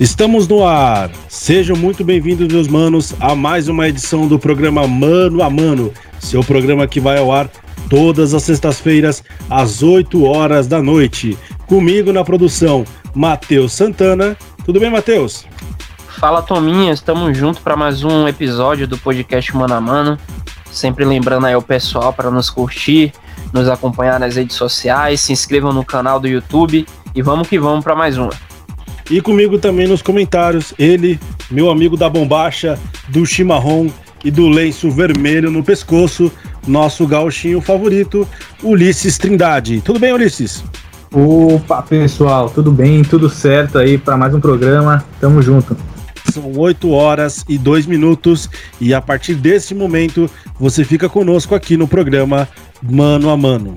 Estamos no ar. Sejam muito bem-vindos, meus manos, a mais uma edição do programa Mano a Mano, seu programa que vai ao ar todas as sextas-feiras às 8 horas da noite. Comigo na produção, Matheus Santana. Tudo bem, Matheus? Fala, Tominha. Estamos juntos para mais um episódio do podcast Mano a Mano. Sempre lembrando aí o pessoal para nos curtir, nos acompanhar nas redes sociais, se inscrevam no canal do YouTube e vamos que vamos para mais uma. E comigo também nos comentários, ele, meu amigo da bombacha, do chimarrão e do lenço vermelho no pescoço, nosso gauchinho favorito, Ulisses Trindade. Tudo bem, Ulisses? Opa, pessoal, tudo bem? Tudo certo aí para mais um programa? Tamo junto. São 8 horas e 2 minutos e a partir desse momento você fica conosco aqui no programa Mano a Mano.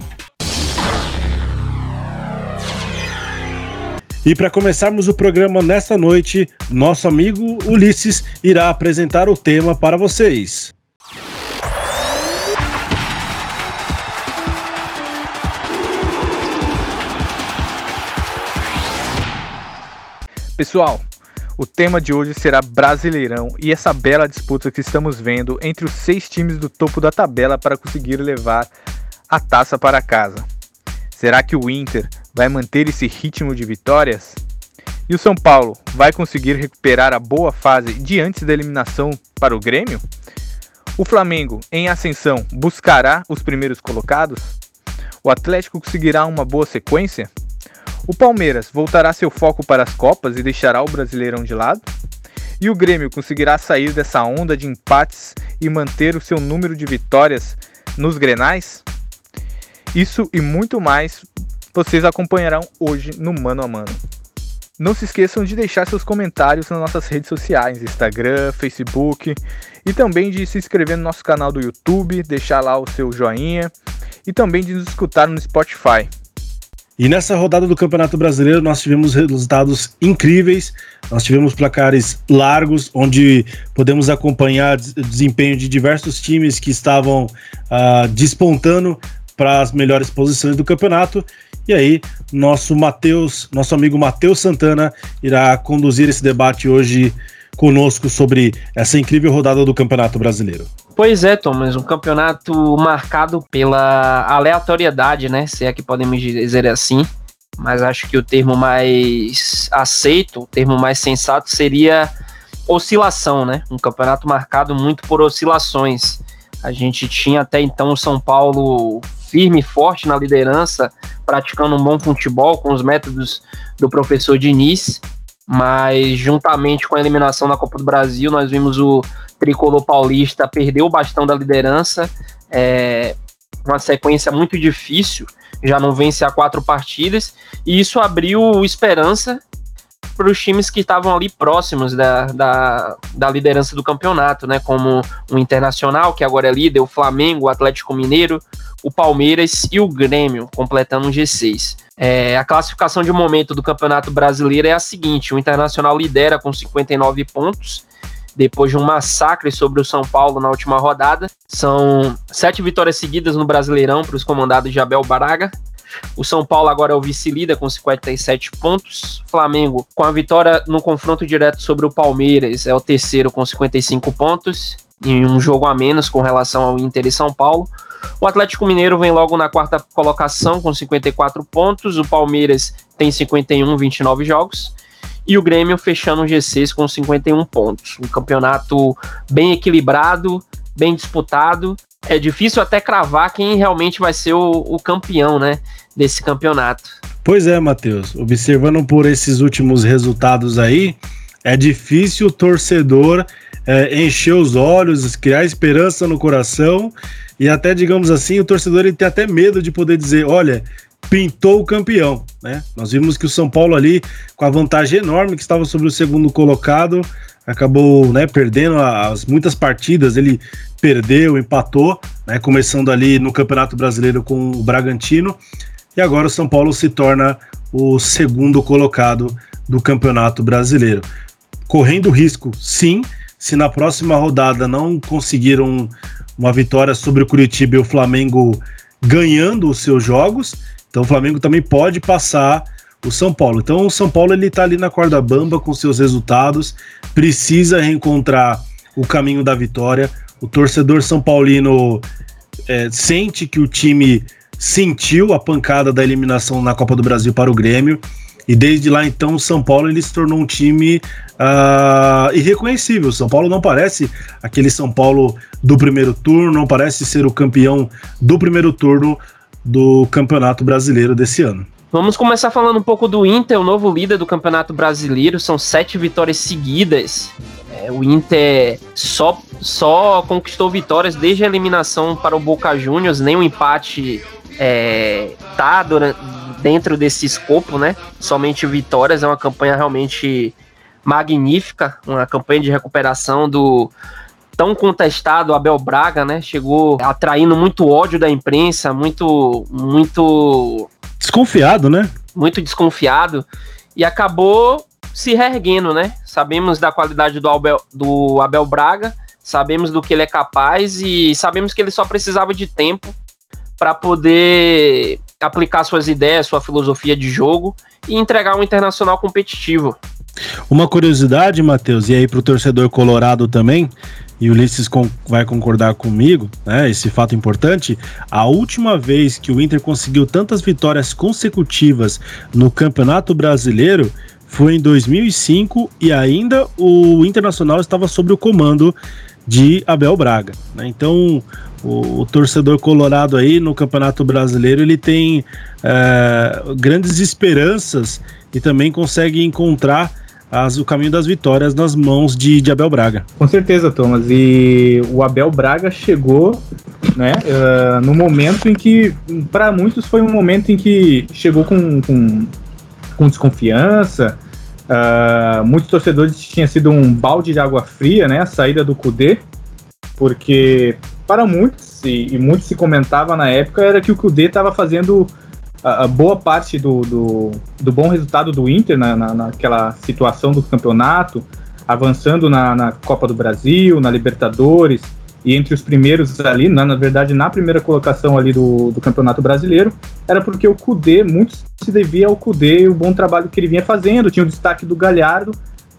E para começarmos o programa nesta noite, nosso amigo Ulisses irá apresentar o tema para vocês. Pessoal, o tema de hoje será Brasileirão e essa bela disputa que estamos vendo entre os seis times do topo da tabela para conseguir levar a taça para casa. Será que o Inter vai manter esse ritmo de vitórias? E o São Paulo vai conseguir recuperar a boa fase de antes da eliminação para o Grêmio? O Flamengo, em ascensão, buscará os primeiros colocados? O Atlético conseguirá uma boa sequência? O Palmeiras voltará seu foco para as Copas e deixará o Brasileirão de lado? E o Grêmio conseguirá sair dessa onda de empates e manter o seu número de vitórias nos grenais? Isso e muito mais vocês acompanharão hoje no Mano a Mano. Não se esqueçam de deixar seus comentários nas nossas redes sociais, Instagram, Facebook, e também de se inscrever no nosso canal do YouTube, deixar lá o seu joinha e também de nos escutar no Spotify. E nessa rodada do Campeonato Brasileiro nós tivemos resultados incríveis, nós tivemos placares largos, onde podemos acompanhar o desempenho de diversos times que estavam uh, despontando para as melhores posições do campeonato. E aí, nosso Matheus, nosso amigo Matheus Santana irá conduzir esse debate hoje conosco sobre essa incrível rodada do Campeonato Brasileiro. Pois é, Thomas, um campeonato marcado pela aleatoriedade, né? Se é que podemos dizer assim. Mas acho que o termo mais aceito, o termo mais sensato seria oscilação, né? Um campeonato marcado muito por oscilações. A gente tinha até então o São Paulo firme e forte na liderança, praticando um bom futebol com os métodos do professor Diniz, mas juntamente com a eliminação da Copa do Brasil, nós vimos o tricolor paulista perder o bastão da liderança, é uma sequência muito difícil, já não vence há quatro partidas, e isso abriu esperança para os times que estavam ali próximos da, da, da, liderança do campeonato, né? Como o Internacional, que agora é líder, o Flamengo, o Atlético Mineiro, o Palmeiras e o Grêmio, completando um G6. É, a classificação de momento do Campeonato Brasileiro é a seguinte: o Internacional lidera com 59 pontos. Depois de um massacre sobre o São Paulo na última rodada, são sete vitórias seguidas no Brasileirão para os comandados de Abel Braga. O São Paulo agora é o vice-líder com 57 pontos. Flamengo, com a vitória no confronto direto sobre o Palmeiras, é o terceiro com 55 pontos, em um jogo a menos com relação ao Inter e São Paulo. O Atlético Mineiro vem logo na quarta colocação com 54 pontos. O Palmeiras tem 51, 29 jogos. E o Grêmio fechando o G6 com 51 pontos. Um campeonato bem equilibrado, bem disputado é difícil até cravar quem realmente vai ser o, o campeão, né, desse campeonato. Pois é, Matheus. Observando por esses últimos resultados aí, é difícil o torcedor é, encher os olhos, criar esperança no coração e até, digamos assim, o torcedor ele tem até medo de poder dizer, olha, pintou o campeão, né? Nós vimos que o São Paulo ali, com a vantagem enorme que estava sobre o segundo colocado, acabou né, perdendo as muitas partidas, ele perdeu, empatou, né, começando ali no Campeonato Brasileiro com o Bragantino, e agora o São Paulo se torna o segundo colocado do Campeonato Brasileiro. Correndo risco, sim, se na próxima rodada não conseguiram uma vitória sobre o Curitiba e o Flamengo ganhando os seus jogos, então o Flamengo também pode passar o São Paulo. Então o São Paulo ele tá ali na corda bamba com seus resultados, precisa reencontrar o caminho da vitória. O torcedor são paulino é, sente que o time sentiu a pancada da eliminação na Copa do Brasil para o Grêmio. E desde lá então o São Paulo ele se tornou um time uh, irreconhecível. O São Paulo não parece aquele São Paulo do primeiro turno, não parece ser o campeão do primeiro turno do Campeonato Brasileiro desse ano. Vamos começar falando um pouco do Inter, o novo líder do Campeonato Brasileiro. São sete vitórias seguidas. É, o Inter só, só conquistou vitórias desde a eliminação para o Boca Juniors, nem um empate é, tá durante, dentro desse escopo, né? Somente vitórias, é uma campanha realmente magnífica, uma campanha de recuperação do tão contestado Abel Braga, né? Chegou atraindo muito ódio da imprensa, muito muito desconfiado, né? Muito desconfiado e acabou se reerguendo, né? Sabemos da qualidade do Abel, do Abel Braga, sabemos do que ele é capaz e sabemos que ele só precisava de tempo para poder aplicar suas ideias, sua filosofia de jogo e entregar um internacional competitivo. Uma curiosidade, Matheus, e aí para o torcedor colorado também, e o Ulisses com, vai concordar comigo, né? Esse fato importante. A última vez que o Inter conseguiu tantas vitórias consecutivas no Campeonato Brasileiro foi em 2005 e ainda o Internacional estava sob o comando de Abel Braga. Né? Então, o, o, torcedor colorado aí no Campeonato Brasileiro ele tem é, grandes esperanças e também consegue encontrar as, o caminho das vitórias nas mãos de, de, Abel Braga. Com certeza, Thomas. E o Abel Braga chegou né, uh, no momento em que, para muitos, foi um momento em que chegou com, com, com desconfiança. Uh, muitos torcedores tinha sido um balde de água fria, né? A saída do Cudê, porque para muitos, e, e muito se comentava na época, era que o Cudê estava fazendo a, a, boa parte do, do, do, bom resultado do Inter na, na, naquela situação do campeonato, avançando na, na, Copa do Brasil, na Libertadores, e entre os primeiros ali, na, na verdade, na primeira colocação ali do, do Campeonato Brasileiro, era porque o Cudê, muito se devia ao Cudê e o bom trabalho que ele vinha fazendo, tinha o destaque do Galhardo,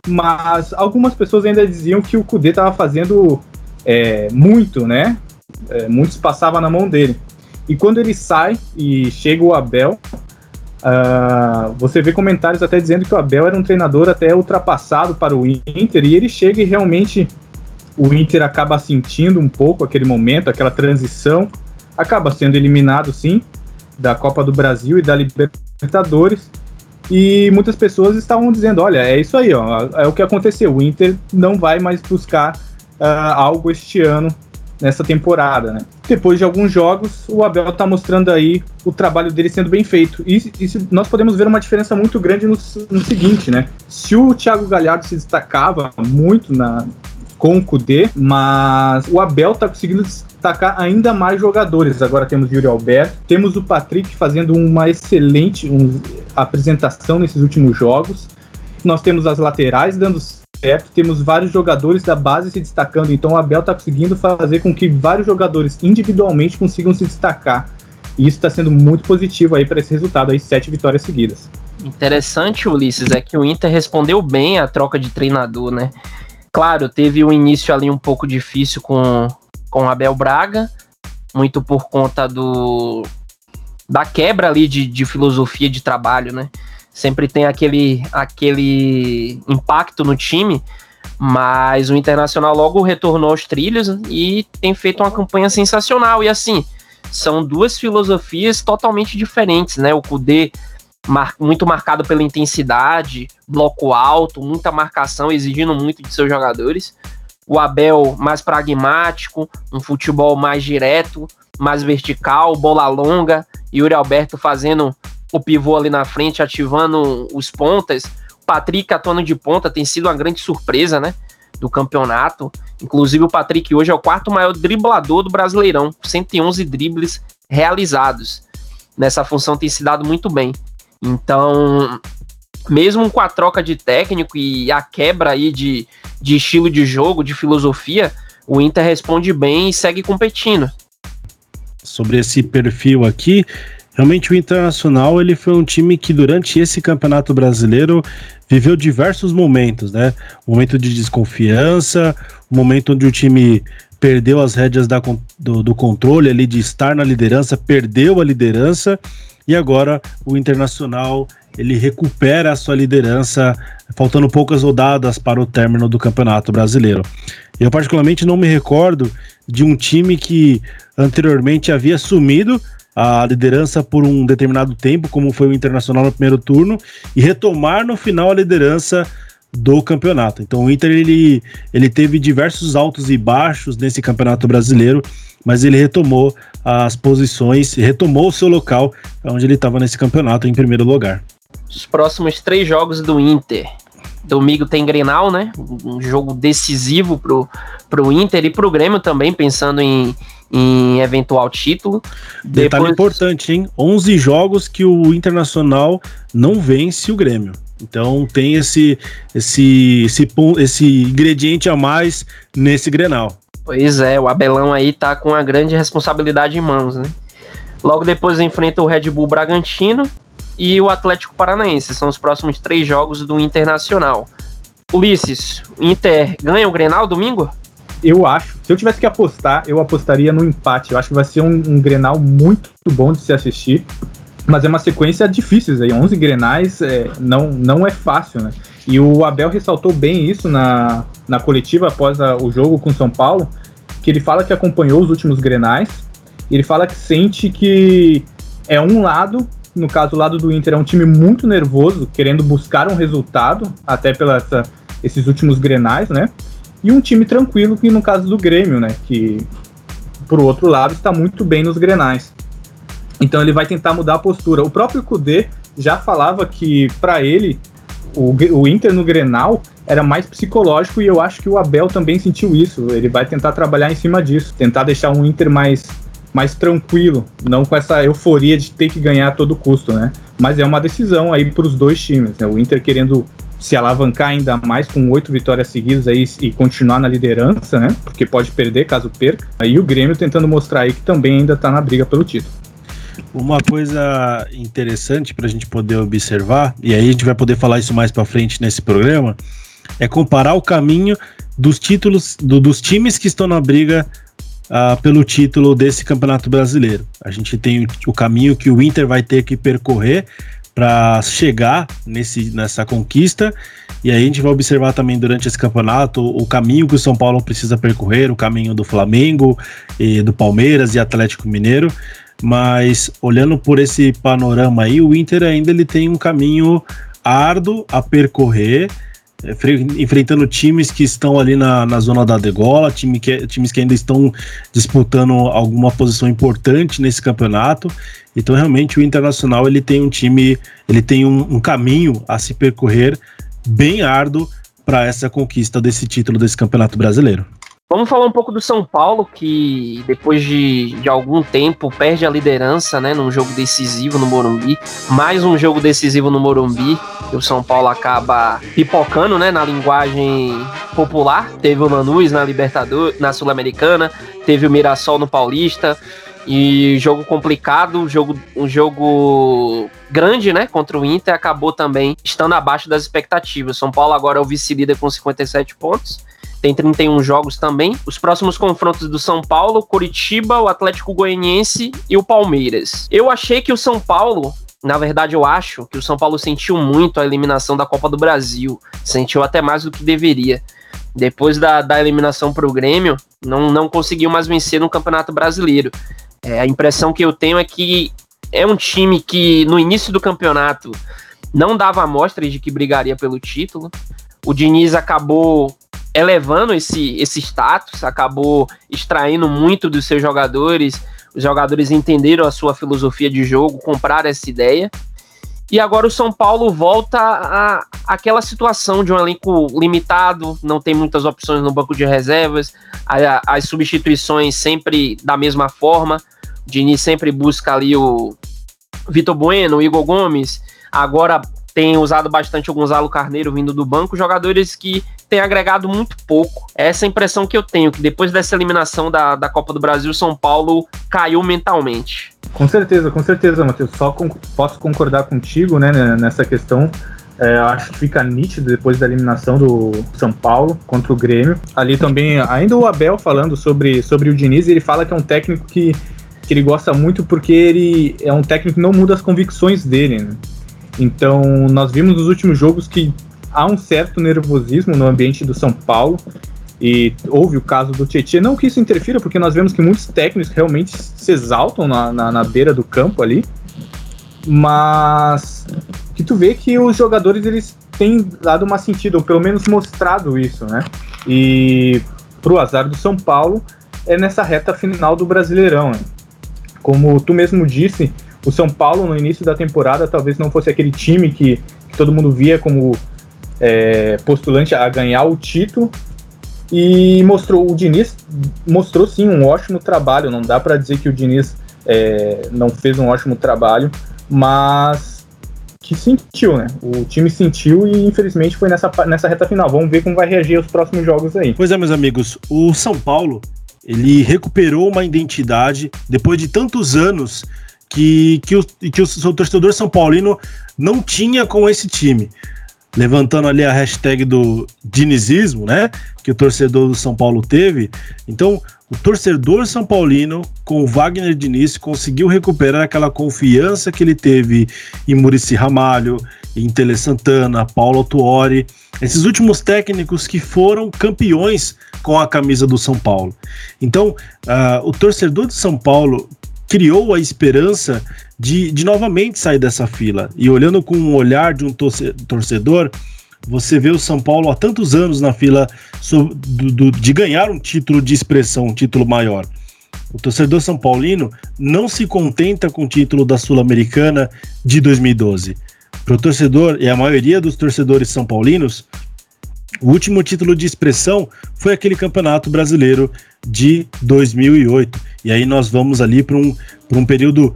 mas algumas pessoas ainda diziam que o Cudê estava fazendo é, muito, né? É, muitos passava na mão dele. E quando ele sai e chega o Abel, uh, você vê comentários até dizendo que o Abel era um treinador até ultrapassado para o Inter, e ele chega e realmente o Inter acaba sentindo um pouco aquele momento, aquela transição, acaba sendo eliminado sim da Copa do Brasil e da Libertadores. E muitas pessoas estavam dizendo: olha, é isso aí, ó, é o que aconteceu. O Inter não vai mais buscar uh, algo este ano nessa temporada, né? Depois de alguns jogos, o Abel está mostrando aí o trabalho dele sendo bem feito. E, nós podemos ver uma diferença muito grande no, no, seguinte, né? Se o Thiago Galhardo se destacava muito na, com o Kudê, mas o Abel está conseguindo destacar ainda mais jogadores. Agora temos o Yuri Alberto, temos o Patrick fazendo uma excelente um, apresentação nesses últimos jogos. Nós temos as laterais dando certo, temos vários jogadores da base se destacando, então o Abel está conseguindo fazer com que vários jogadores individualmente consigam se destacar. E isso está sendo muito positivo aí para esse resultado aí, sete vitórias seguidas. Interessante, Ulisses, é que o Inter respondeu bem à troca de treinador, né? Claro, teve um início ali um pouco difícil com com Abel Braga, muito por conta do da quebra ali de, de filosofia de trabalho, né? Sempre tem aquele, aquele impacto no time, mas o Internacional logo retornou aos trilhos e tem feito uma campanha sensacional. E assim, são duas filosofias totalmente diferentes, né? O Kudê mar, muito marcado pela intensidade, bloco alto, muita marcação, exigindo muito de seus jogadores. O Abel mais pragmático, um futebol mais direto, mais vertical, bola longa. E o Alberto fazendo o pivô ali na frente, ativando os pontas. Patrick atuando de ponta tem sido uma grande surpresa, né? Do campeonato. Inclusive, o Patrick hoje é o quarto maior driblador do Brasileirão, 111 dribles realizados. Nessa função tem se dado muito bem. Então, mesmo com a troca de técnico e a quebra aí de, de estilo de jogo, de filosofia, o Inter responde bem e segue competindo. Sobre esse perfil aqui, Realmente o Internacional ele foi um time que durante esse Campeonato Brasileiro viveu diversos momentos, né? Momento de desconfiança, momento onde o time perdeu as rédeas da, do, do controle ali de estar na liderança, perdeu a liderança e agora o Internacional ele recupera a sua liderança, faltando poucas rodadas para o término do Campeonato Brasileiro. Eu particularmente não me recordo de um time que anteriormente havia sumido a liderança por um determinado tempo, como foi o Internacional no primeiro turno, e retomar no final a liderança do campeonato. Então o Inter ele, ele teve diversos altos e baixos nesse campeonato brasileiro, mas ele retomou as posições, retomou o seu local onde ele estava nesse campeonato em primeiro lugar. Os próximos três jogos do Inter. Domingo tem Grenal, né? Um jogo decisivo pro, pro Inter e pro Grêmio também, pensando em, em eventual título. Detalhe Depois... importante, hein? 11 jogos que o Internacional não vence o Grêmio. Então tem esse, esse, esse, esse ingrediente a mais nesse Grenal. Pois é, o Abelão aí tá com a grande responsabilidade em mãos, né? Logo depois enfrenta o Red Bull Bragantino e o Atlético Paranaense. São os próximos três jogos do Internacional. Ulisses, Inter ganha o Grenal domingo? Eu acho. Se eu tivesse que apostar, eu apostaria no empate. Eu acho que vai ser um, um Grenal muito bom de se assistir. Mas é uma sequência difícil aí. 11 Grenais é, não, não é fácil, né? E o Abel ressaltou bem isso na, na coletiva após a, o jogo com São Paulo, que ele fala que acompanhou os últimos Grenais. ele fala que sente que é um lado no caso, o lado do Inter é um time muito nervoso, querendo buscar um resultado, até pelos esses últimos grenais, né? E um time tranquilo, que no caso do Grêmio, né? Que, por outro lado, está muito bem nos grenais. Então ele vai tentar mudar a postura. O próprio Kudê já falava que, para ele, o, o Inter no Grenal era mais psicológico e eu acho que o Abel também sentiu isso. Ele vai tentar trabalhar em cima disso, tentar deixar um Inter mais mais tranquilo, não com essa euforia de ter que ganhar a todo custo, né? Mas é uma decisão aí para os dois times, né? O Inter querendo se alavancar ainda mais com oito vitórias seguidas aí e continuar na liderança, né? Porque pode perder caso perca. Aí o Grêmio tentando mostrar aí que também ainda está na briga pelo título. Uma coisa interessante para a gente poder observar, e aí a gente vai poder falar isso mais para frente nesse programa, é comparar o caminho dos títulos do, dos times que estão na briga uh, pelo título desse Campeonato Brasileiro. A gente tem o, o caminho que o Inter vai ter que percorrer para chegar nesse, nessa conquista. E aí a gente vai observar também durante esse campeonato o caminho que o São Paulo precisa percorrer, o caminho do Flamengo, e do Palmeiras e Atlético Mineiro. Mas olhando por esse panorama aí, o Inter ainda ele tem um caminho árduo a percorrer é, enfrentando times que estão ali na, na zona da degola, time que, times que ainda estão disputando alguma posição importante nesse campeonato. Então, realmente, o Internacional ele tem um time, ele tem um, um caminho a se percorrer bem árduo para essa conquista desse título desse campeonato brasileiro. Vamos falar um pouco do São Paulo, que depois de, de algum tempo perde a liderança, né, num jogo decisivo no Morumbi. Mais um jogo decisivo no Morumbi, que o São Paulo acaba pipocando, né, na linguagem popular. Teve o Lanús na Libertadores, na Sul-Americana, teve o Mirassol no Paulista. E jogo complicado, jogo, um jogo grande, né, contra o Inter, acabou também estando abaixo das expectativas. São Paulo agora é o vice-líder com 57 pontos tem 31 jogos também. Os próximos confrontos do São Paulo, Curitiba, o Atlético Goianiense e o Palmeiras. Eu achei que o São Paulo na verdade, eu acho que o São Paulo sentiu muito a eliminação da Copa do Brasil. Sentiu até mais do que deveria. Depois da, da eliminação para o Grêmio, não, não conseguiu mais vencer no Campeonato Brasileiro. É, a impressão que eu tenho é que é um time que no início do campeonato não dava amostras de que brigaria pelo título. O Diniz acabou elevando esse, esse status, acabou extraindo muito dos seus jogadores. Os jogadores entenderam a sua filosofia de jogo, compraram essa ideia. E agora o São Paulo volta a aquela situação de um elenco limitado, não tem muitas opções no banco de reservas, a, as substituições sempre da mesma forma. Diniz sempre busca ali o Vitor Bueno, o Igor Gomes. Agora tem usado bastante o Gonzalo Carneiro vindo do banco, jogadores que têm agregado muito pouco. Essa é impressão que eu tenho, que depois dessa eliminação da, da Copa do Brasil, São Paulo caiu mentalmente. Com certeza, com certeza, Matheus. Só com, posso concordar contigo né, nessa questão. É, acho que fica nítido depois da eliminação do São Paulo contra o Grêmio. Ali também, ainda o Abel falando sobre, sobre o Diniz, ele fala que é um técnico que, que ele gosta muito porque ele é um técnico que não muda as convicções dele. Né? Então, nós vimos nos últimos jogos que há um certo nervosismo no ambiente do São Paulo. E houve o caso do Tietchan. Não que isso interfira, porque nós vemos que muitos técnicos realmente se exaltam na, na, na beira do campo ali. Mas que tu vê que os jogadores eles têm dado uma sentido, ou pelo menos mostrado isso, né? E pro azar do São Paulo é nessa reta final do Brasileirão. Né? Como tu mesmo disse, o São Paulo no início da temporada talvez não fosse aquele time que, que todo mundo via como é, postulante a ganhar o título, e mostrou o Diniz mostrou sim um ótimo trabalho. Não dá para dizer que o Diniz é, não fez um ótimo trabalho, mas que sentiu, né? O time sentiu e infelizmente foi nessa, nessa reta final. Vamos ver como vai reagir os próximos jogos aí. Pois é, meus amigos, o São Paulo ele recuperou uma identidade depois de tantos anos que, que, o, que o seu torcedor São Paulino não tinha com esse time levantando ali a hashtag do dinizismo, né? Que o torcedor do São Paulo teve. Então, o torcedor São Paulino, com o Wagner Diniz, conseguiu recuperar aquela confiança que ele teve em Murici Ramalho, em Tele Santana, Paulo Tuori, esses últimos técnicos que foram campeões com a camisa do São Paulo. Então, uh, o torcedor de São Paulo criou a esperança de, de novamente sair dessa fila. E olhando com o olhar de um torcedor, você vê o São Paulo há tantos anos na fila do, do, de ganhar um título de expressão, um título maior. O torcedor são paulino não se contenta com o título da Sul-Americana de 2012. Para o torcedor, e a maioria dos torcedores são paulinos, o último título de expressão foi aquele campeonato brasileiro de 2008. E aí nós vamos ali para um, um período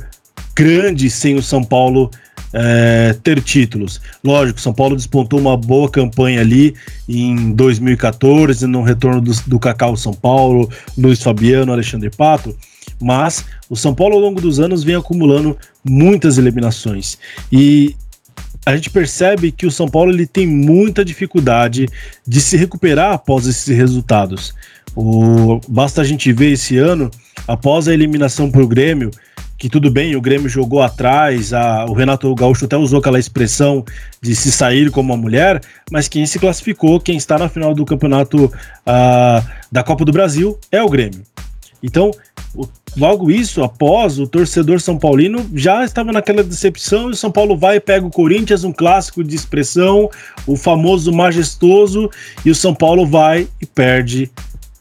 grande sem o São Paulo é, ter títulos. Lógico, São Paulo despontou uma boa campanha ali em 2014, no retorno do, do Cacau São Paulo, Luiz Fabiano, Alexandre Pato, mas o São Paulo ao longo dos anos vem acumulando muitas eliminações. E a gente percebe que o São Paulo ele tem muita dificuldade de se recuperar após esses resultados. O, basta a gente ver esse ano, após a eliminação para o Grêmio, que tudo bem, o Grêmio jogou atrás, a, o Renato Gaúcho até usou aquela expressão de se sair como uma mulher, mas quem se classificou, quem está na final do campeonato uh, da Copa do Brasil é o Grêmio. Então, logo isso, após, o torcedor São Paulino já estava naquela decepção e o São Paulo vai e pega o Corinthians, um clássico de expressão, o famoso majestoso, e o São Paulo vai e perde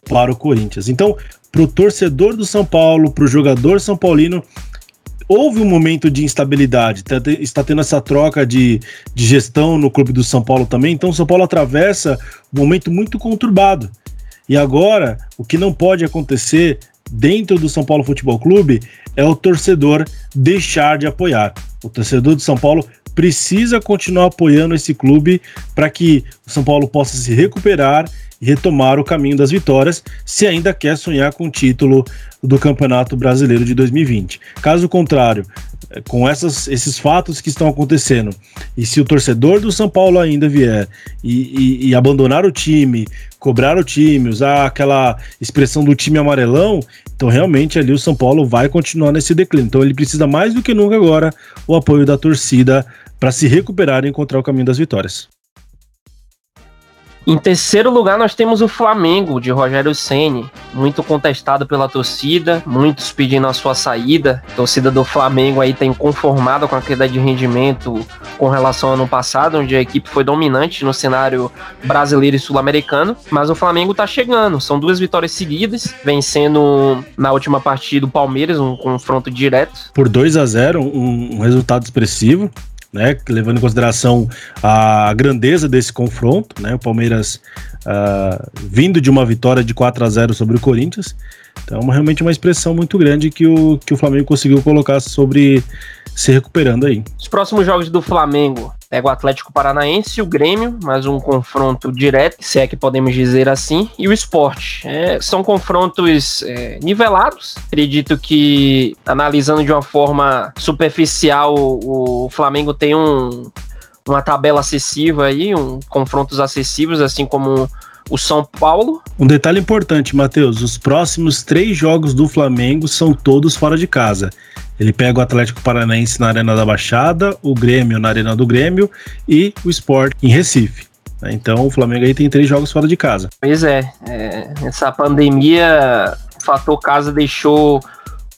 para o Corinthians. Então, para o torcedor do São Paulo, para o jogador São Paulino, houve um momento de instabilidade, tá está tendo essa troca de, de gestão no clube do São Paulo também, então o São Paulo atravessa um momento muito conturbado. E agora, o que não pode acontecer dentro do São Paulo Futebol Clube é o torcedor deixar de apoiar. O torcedor de São Paulo precisa continuar apoiando esse clube para que o São Paulo possa se recuperar retomar o caminho das vitórias, se ainda quer sonhar com o título do Campeonato Brasileiro de 2020. Caso contrário, eh, com essas, esses fatos que estão acontecendo, e se o torcedor do São Paulo ainda vier e, e, e abandonar o time, cobrar o time, usar aquela expressão do time amarelão, então realmente ali o São Paulo vai continuar nesse declínio. Então ele precisa mais do que nunca agora o apoio da torcida para se recuperar e encontrar o caminho das vitórias. Em terceiro lugar, nós temos o Flamengo de Rogério Ceni, muito contestado pela torcida, muitos pedindo a sua saída. A torcida do Flamengo aí tem conformado com a queda de rendimento com relação ao ano passado, onde a equipe foi dominante no cenário brasileiro e sul-americano, mas o Flamengo tá chegando. São duas vitórias seguidas, vencendo na última partida o Palmeiras, um confronto direto. Por 2 a 0, um, um resultado expressivo né? Levando em consideração a grandeza desse confronto, né? O Palmeiras uh, vindo de uma vitória de 4 a 0 sobre o Corinthians. Então, é realmente uma expressão muito grande que o, que o Flamengo conseguiu colocar sobre se recuperando aí. Os próximos jogos do Flamengo Pega o Atlético Paranaense o Grêmio, mais um confronto direto, se é que podemos dizer assim, e o esporte. É, são confrontos é, nivelados. Acredito que, analisando de uma forma superficial, o, o Flamengo tem um, uma tabela acessível aí, um, confrontos acessíveis, assim como o São Paulo. Um detalhe importante, Matheus: os próximos três jogos do Flamengo são todos fora de casa. Ele pega o Atlético Paranaense na Arena da Baixada, o Grêmio na Arena do Grêmio e o Sport em Recife. Então o Flamengo aí tem três jogos fora de casa. Pois é, é essa pandemia, o fator casa deixou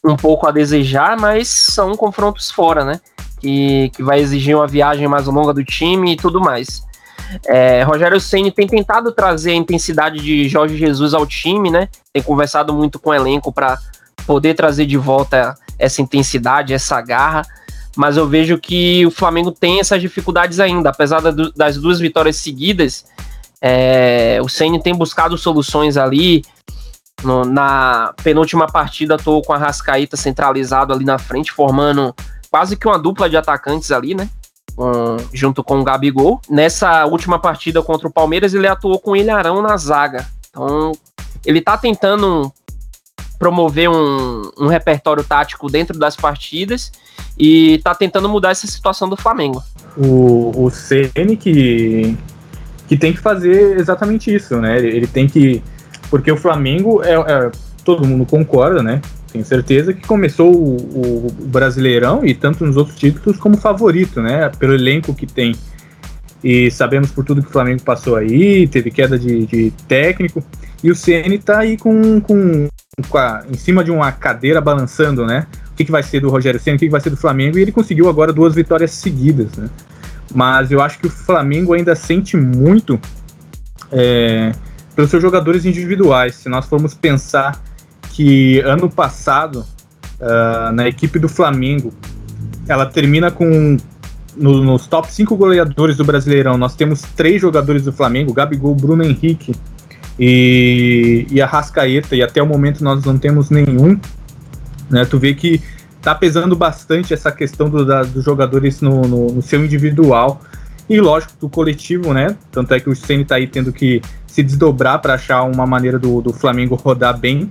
um pouco a desejar, mas são confrontos fora, né? Que, que vai exigir uma viagem mais longa do time e tudo mais. É, Rogério Ceni tem tentado trazer a intensidade de Jorge Jesus ao time, né? Tem conversado muito com o elenco para poder trazer de volta essa intensidade, essa garra. Mas eu vejo que o Flamengo tem essas dificuldades ainda, apesar das duas vitórias seguidas. É, o Ceni tem buscado soluções ali. No, na penúltima partida, tô com a Rascaíta centralizado ali na frente, formando quase que uma dupla de atacantes ali, né? Um, junto com o Gabigol. Nessa última partida contra o Palmeiras, ele atuou com o Ilharão na zaga. Então, ele tá tentando promover um, um repertório tático dentro das partidas e tá tentando mudar essa situação do Flamengo. O, o Ceni que, que tem que fazer exatamente isso, né? Ele, ele tem que. Porque o Flamengo é, é, Todo mundo concorda, né? Tenho certeza que começou o, o, Brasileirão e tanto nos outros títulos como favorito, né? Pelo elenco que tem. E sabemos por tudo que o Flamengo passou aí, teve queda de, de técnico. E o CN tá aí com, com a, em cima de uma cadeira balançando, né? O que, que vai ser do Rogério Senna, o que, que vai ser do Flamengo, e ele conseguiu agora duas vitórias seguidas, né? Mas eu acho que o Flamengo ainda sente muito é, pelos seus jogadores individuais. Se nós formos pensar que ano passado, uh, na equipe do Flamengo, ela termina com. No, nos top 5 goleadores do Brasileirão, nós temos três jogadores do Flamengo: Gabigol, Bruno Henrique e, e a Rascaeta, e até o momento nós não temos nenhum. Né? Tu vê que tá pesando bastante essa questão do, da, dos jogadores no, no, no, seu individual e lógico do coletivo, né? Tanto é que o Ceni tá aí tendo que se desdobrar para achar uma maneira do, do Flamengo rodar bem,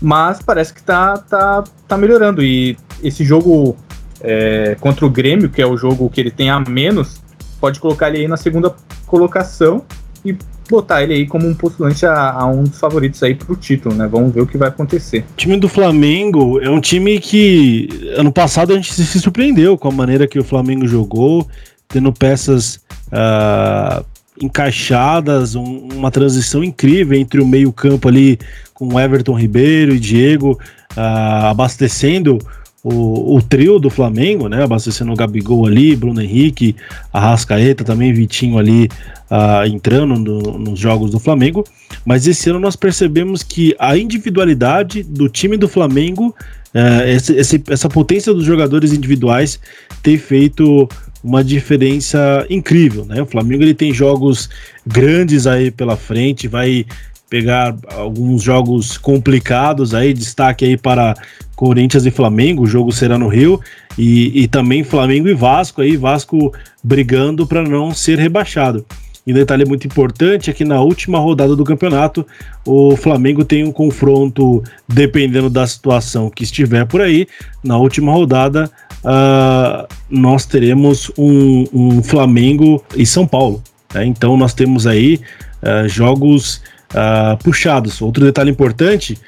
mas parece que tá, tá, tá melhorando e esse jogo é, contra o Grêmio, que é o jogo que ele tem a menos, pode colocar ele aí na segunda colocação e botar ele aí como um postulante a, a, um dos favoritos aí pro título, né? Vamos ver o que vai acontecer. O time do Flamengo é um time que ano passado a gente se surpreendeu com a maneira que o Flamengo jogou, tendo peças uh, encaixadas, um, uma transição incrível entre o meio-campo ali com Everton Ribeiro e Diego uh, abastecendo o, o, trio do Flamengo, né? Abastecendo o Gabigol ali, Bruno Henrique, Arrascaeta também, Vitinho ali uh, entrando no, nos jogos do Flamengo. Mas esse ano nós percebemos que a individualidade do time do Flamengo, uh, esse, esse, essa potência dos jogadores individuais, tem feito uma diferença incrível, né? O Flamengo ele tem jogos grandes aí pela frente, vai pegar alguns jogos complicados aí, destaque aí para Corinthians e Flamengo, o jogo será no Rio, e, e também Flamengo e Vasco aí, Vasco brigando para não ser rebaixado. E um detalhe muito importante é que na última rodada do campeonato, o Flamengo tem um confronto, dependendo da situação que estiver por aí, na última rodada uh, nós teremos um, um, Flamengo e São Paulo. Né? Então nós temos aí uh, jogos uh, puxados. Outro detalhe importante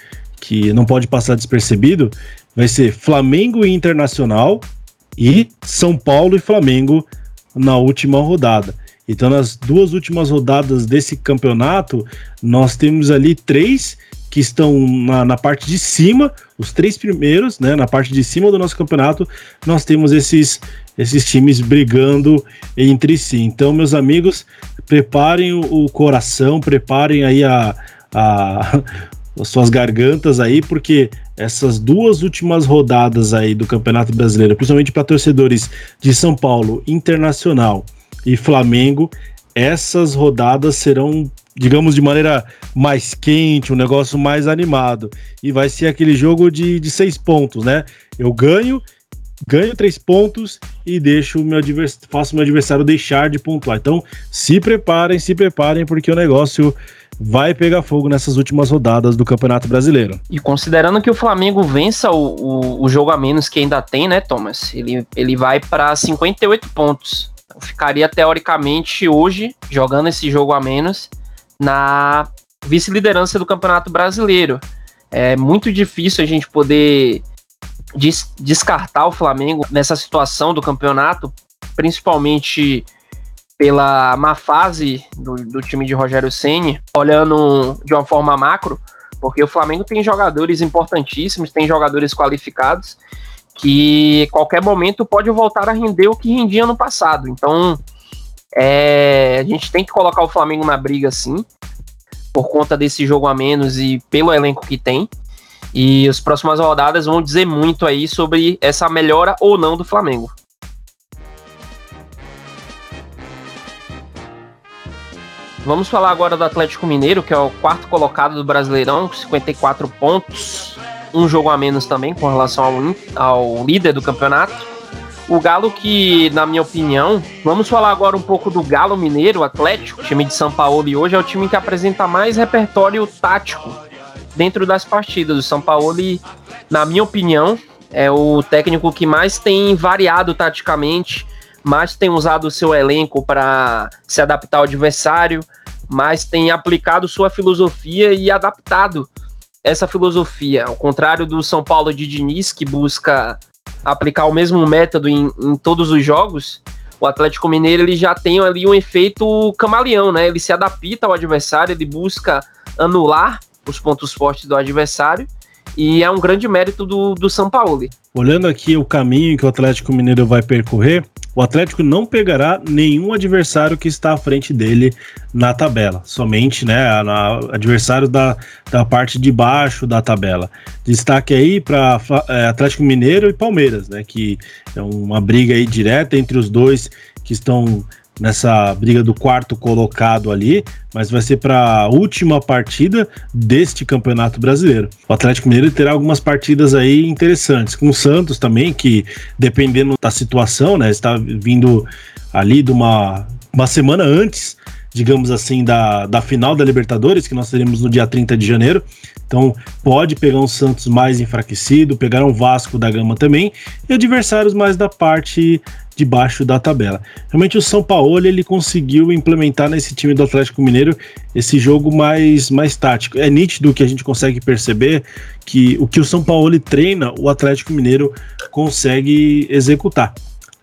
que não pode passar despercebido vai ser Flamengo e Internacional e São Paulo e Flamengo na última rodada. Então, nas duas últimas rodadas desse campeonato, nós temos ali três que estão na, na, parte de cima, os três primeiros, né? Na parte de cima do nosso campeonato, nós temos esses, esses times brigando entre si. Então, meus amigos, preparem o, coração, preparem aí a, a, as suas gargantas aí, porque essas duas últimas rodadas aí do Campeonato Brasileiro, principalmente para torcedores de São Paulo, Internacional e Flamengo, essas rodadas serão, digamos, de maneira mais quente, um negócio mais animado. E vai ser aquele jogo de, de seis pontos, né? Eu ganho ganho três pontos e deixo meu adversário, faço meu adversário deixar de pontuar. Então, se preparem, se preparem, porque o negócio vai pegar fogo nessas últimas rodadas do Campeonato Brasileiro. E considerando que o Flamengo vença o, o, o jogo a menos que ainda tem, né, Thomas? Ele, ele vai para 58 pontos. Então, ficaria teoricamente hoje, jogando esse jogo a menos, na vice-liderança do Campeonato Brasileiro. É muito difícil a gente poder des descartar o Flamengo nessa situação do campeonato, principalmente pela má fase do, do time de Rogério Ceni, olhando de uma forma macro, porque o Flamengo tem jogadores importantíssimos, tem jogadores qualificados que qualquer momento pode voltar a render o que rendia no passado. Então, é, a gente tem que colocar o Flamengo na briga, sim, por conta desse jogo a menos e pelo elenco que tem. E as próximas rodadas vão dizer muito aí sobre essa melhora ou não do Flamengo. Vamos falar agora do Atlético Mineiro, que é o quarto colocado do Brasileirão, com 54 pontos, um jogo a menos também com relação ao, ao líder do campeonato. O Galo que, na minha opinião, vamos falar agora um pouco do Galo Mineiro, Atlético, time de São Paulo, e hoje é o time que apresenta mais repertório tático dentro das partidas. O São Paulo, na minha opinião, é o técnico que mais tem variado taticamente, mais tem usado o seu elenco para se adaptar ao adversário, mais tem aplicado sua filosofia e adaptado essa filosofia. Ao contrário do São Paulo de Diniz, que busca aplicar o mesmo método em, em todos os jogos, o Atlético Mineiro ele já tem ali um efeito camaleão, né? Ele se adapta ao adversário, ele busca anular os pontos fortes do adversário. E é um grande mérito do, do São Paulo. Olhando aqui o caminho que o Atlético Mineiro vai percorrer, o Atlético não pegará nenhum adversário que está à frente dele na tabela, somente né, adversário da, da parte de baixo da tabela. Destaque aí para é, Atlético Mineiro e Palmeiras, né, que é uma briga aí direta entre os dois que estão nessa briga do quarto colocado ali, mas vai ser para a última partida deste Campeonato Brasileiro. O Atlético Mineiro terá algumas partidas aí interessantes, com o Santos também, que dependendo da situação, né, está vindo ali de uma, uma semana antes digamos assim, da, da final da Libertadores, que nós teremos no dia 30 de janeiro. Então, pode pegar um Santos mais enfraquecido, pegar um Vasco da Gama também, e adversários mais da parte debaixo da tabela. Realmente o São Paulo ele conseguiu implementar nesse time do Atlético Mineiro esse jogo mais, mais tático. É nítido que a gente consegue perceber que o que o São Paulo treina, o Atlético Mineiro consegue executar.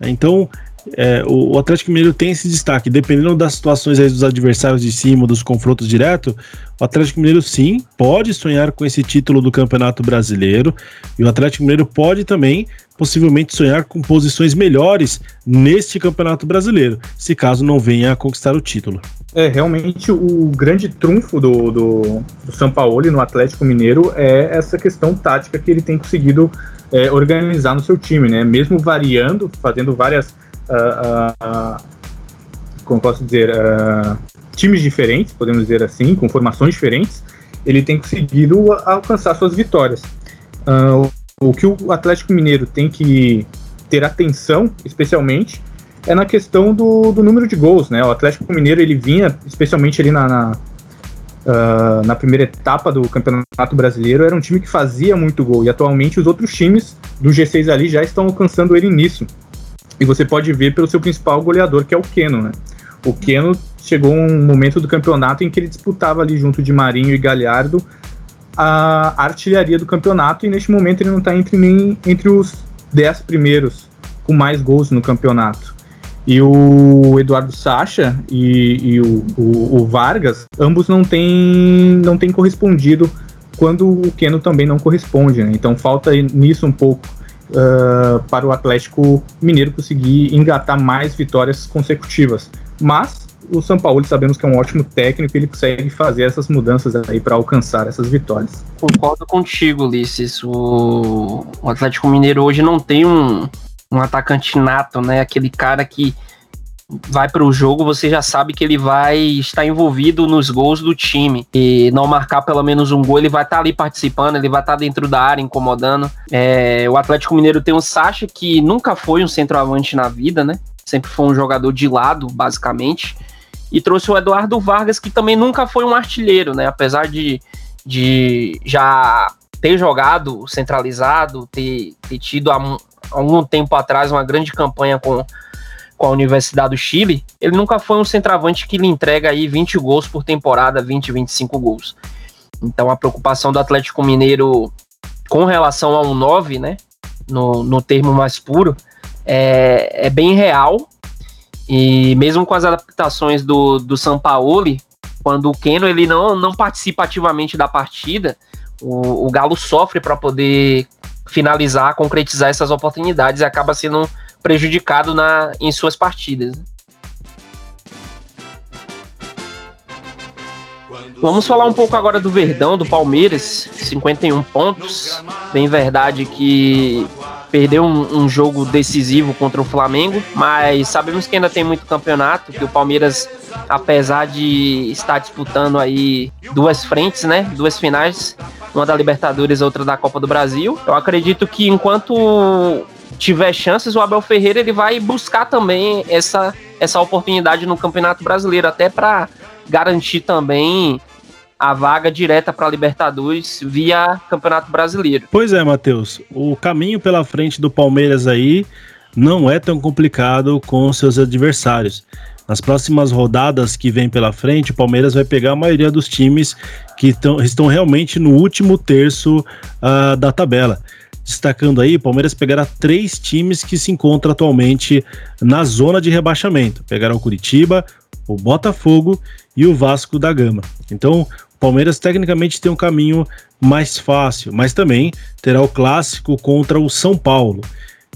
Então, é, o, o, Atlético Mineiro tem esse destaque, dependendo das situações dos adversários de cima, dos confrontos diretos, o Atlético Mineiro sim pode sonhar com esse título do Campeonato Brasileiro e o Atlético Mineiro pode também possivelmente sonhar com posições melhores neste Campeonato Brasileiro, se caso não venha a conquistar o título. É, realmente o grande trunfo do, do, do São Paulo no Atlético Mineiro é essa questão tática que ele tem conseguido é, organizar no seu time, né? Mesmo variando, fazendo várias uh, uh, como posso dizer, uh, times diferentes, podemos dizer assim, com formações diferentes, ele tem conseguido alcançar suas vitórias. o que o Atlético Mineiro tem que ter atenção, especialmente, é na questão do, do número de gols, né? O Atlético Mineiro ele vinha, especialmente ali na, na, uh, na, primeira etapa do Campeonato Brasileiro, era um time que fazia muito gol e atualmente os outros times do G6 ali já estão alcançando ele nisso. E você pode ver pelo seu principal goleador, que é o Keno, né? O Keno chegou um momento do campeonato em que ele disputava ali junto de Marinho e Galhardo a artilharia do campeonato e neste momento ele não está entre nem entre os dez primeiros com mais gols no campeonato. E o Eduardo Sacha e, e o, o, o, Vargas, ambos não têm não têm correspondido quando o Keno também não corresponde. Né? Então falta nisso um pouco uh, para o Atlético Mineiro conseguir engatar mais vitórias consecutivas. Mas o São Paulo sabemos que é um ótimo técnico e ele consegue fazer essas mudanças aí para alcançar essas vitórias. Concordo contigo, Ulisses. O, o Atlético Mineiro hoje não tem um, um atacante nato, né? Aquele cara que vai para o jogo, você já sabe que ele vai estar envolvido nos gols do time. E não marcar pelo menos um gol, ele vai estar tá ali participando, ele vai estar tá dentro da área, incomodando. É, o Atlético Mineiro tem o Sacha, que nunca foi um centroavante na vida, né? Sempre foi um jogador de lado, basicamente. E trouxe o Eduardo Vargas, que também nunca foi um artilheiro, né? Apesar de, de já ter jogado centralizado, ter, ter tido há, há algum tempo atrás uma grande campanha com com a Universidade do Chile, ele nunca foi um centroavante que lhe entrega aí 20 gols por temporada, 20, 25 gols. Então a preocupação do Atlético Mineiro com relação a um 9, né, no, no termo mais puro, é, é bem real. E mesmo com as adaptações do, do Sampaoli, quando o Keno ele não, não participa ativamente da partida, o, o Galo sofre para poder finalizar, concretizar essas oportunidades e acaba sendo prejudicado na, em suas partidas. Vamos falar um pouco agora do Verdão, do Palmeiras, 51 pontos. Bem verdade que perdeu um, um, jogo decisivo contra o Flamengo, mas sabemos que ainda tem muito campeonato, que o Palmeiras, apesar de estar disputando aí duas frentes, né, duas finais, uma da Libertadores e outra da Copa do Brasil, eu acredito que enquanto tiver chances, o Abel Ferreira ele vai buscar também essa, essa oportunidade no Campeonato Brasileiro, até para garantir também a vaga direta para a Libertadores via Campeonato Brasileiro. Pois é, Matheus. O caminho pela frente do Palmeiras aí não é tão complicado com seus adversários. Nas próximas rodadas que vem pela frente, o Palmeiras vai pegar a maioria dos times que tão, estão realmente no último terço uh, da tabela destacando aí, o Palmeiras pegará três times que se encontram atualmente na zona de rebaixamento. Pegará o Curitiba, o Botafogo e o Vasco da Gama. Então, o Palmeiras tecnicamente tem um caminho mais fácil, mas também terá o clássico contra o São Paulo.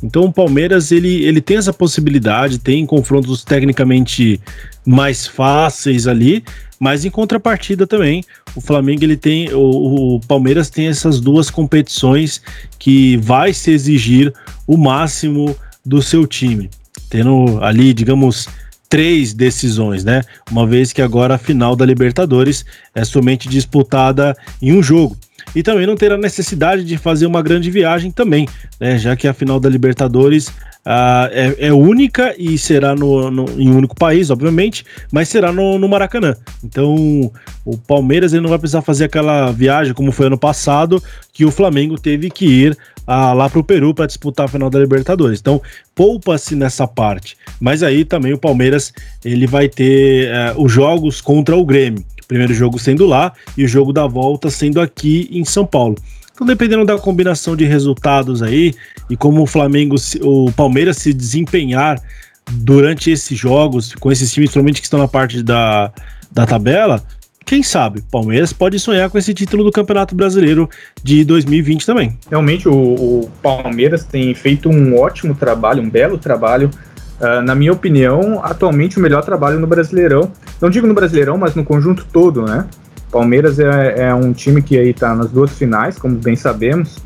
Então o Palmeiras ele, ele tem essa possibilidade, tem confrontos tecnicamente mais fáceis ali, mas em contrapartida também, o Flamengo ele tem, o, o, Palmeiras tem essas duas competições que vai se exigir o máximo do seu time, tendo ali, digamos, três decisões, né? Uma vez que agora a final da Libertadores é somente disputada em um jogo. E também não terá necessidade de fazer uma grande viagem também, né? Já que a final da Libertadores Uh, é, é, única e será no, no, em um único país, obviamente, mas será no, no, Maracanã. Então, o Palmeiras ele não vai precisar fazer aquela viagem como foi ano passado, que o Flamengo teve que ir uh, lá para o Peru para disputar a final da Libertadores. Então, poupa-se nessa parte. Mas aí também o Palmeiras ele vai ter uh, os jogos contra o Grêmio. O primeiro jogo sendo lá e o jogo da volta sendo aqui em São Paulo. Então, dependendo da combinação de resultados aí e como o Flamengo, o Palmeiras se desempenhar durante esses jogos, com esses times, principalmente que estão na parte da, da tabela, quem sabe, Palmeiras pode sonhar com esse título do Campeonato Brasileiro de 2020 também. Realmente, o, o Palmeiras tem feito um ótimo trabalho, um belo trabalho. Uh, na minha opinião, atualmente o melhor trabalho no Brasileirão. Não digo no Brasileirão, mas no conjunto todo, né? Palmeiras é, é um time que aí está nas duas finais, como bem sabemos,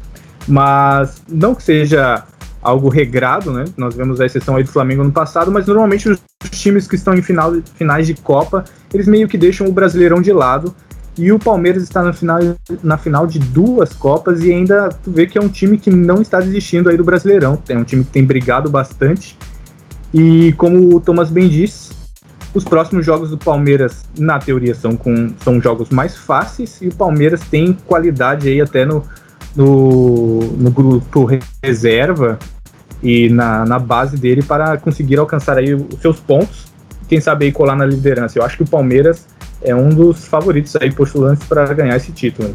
mas não que seja algo regrado, né? Nós vemos a exceção aí do Flamengo no passado, mas normalmente os times que estão em final, finais de Copa, eles meio que deixam o Brasileirão de lado. E o Palmeiras está na final, na final de duas Copas e ainda tu vê que é um time que não está desistindo aí do Brasileirão. É um time que tem brigado bastante. E como o Thomas bem disse, os próximos jogos do Palmeiras, na teoria, são, com, são jogos mais fáceis e o Palmeiras tem qualidade aí até no, no, no grupo reserva e na, na base dele para conseguir alcançar aí os seus pontos quem sabe aí colar na liderança. Eu acho que o Palmeiras é um dos favoritos aí postulantes para ganhar esse título.